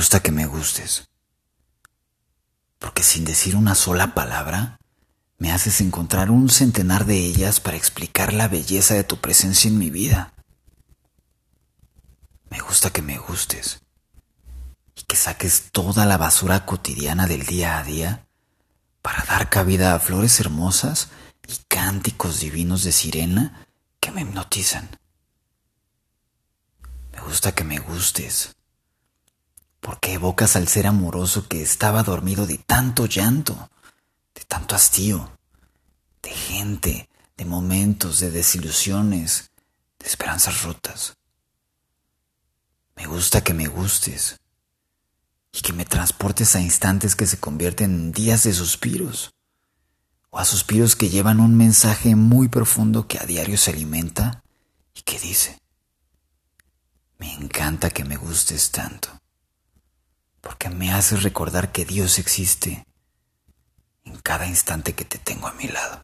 gusta que me gustes. Porque sin decir una sola palabra, me haces encontrar un centenar de ellas para explicar la belleza de tu presencia en mi vida. Me gusta que me gustes y que saques toda la basura cotidiana del día a día para dar cabida a flores hermosas y cánticos divinos de sirena que me hipnotizan. Me gusta que me gustes porque evocas al ser amoroso que estaba dormido de tanto llanto, de tanto hastío, de gente, de momentos, de desilusiones, de esperanzas rotas. Me gusta que me gustes y que me transportes a instantes que se convierten en días de suspiros o a suspiros que llevan un mensaje muy profundo que a diario se alimenta y que dice, me encanta que me gustes tanto porque me haces recordar que Dios existe en cada instante que te tengo a mi lado.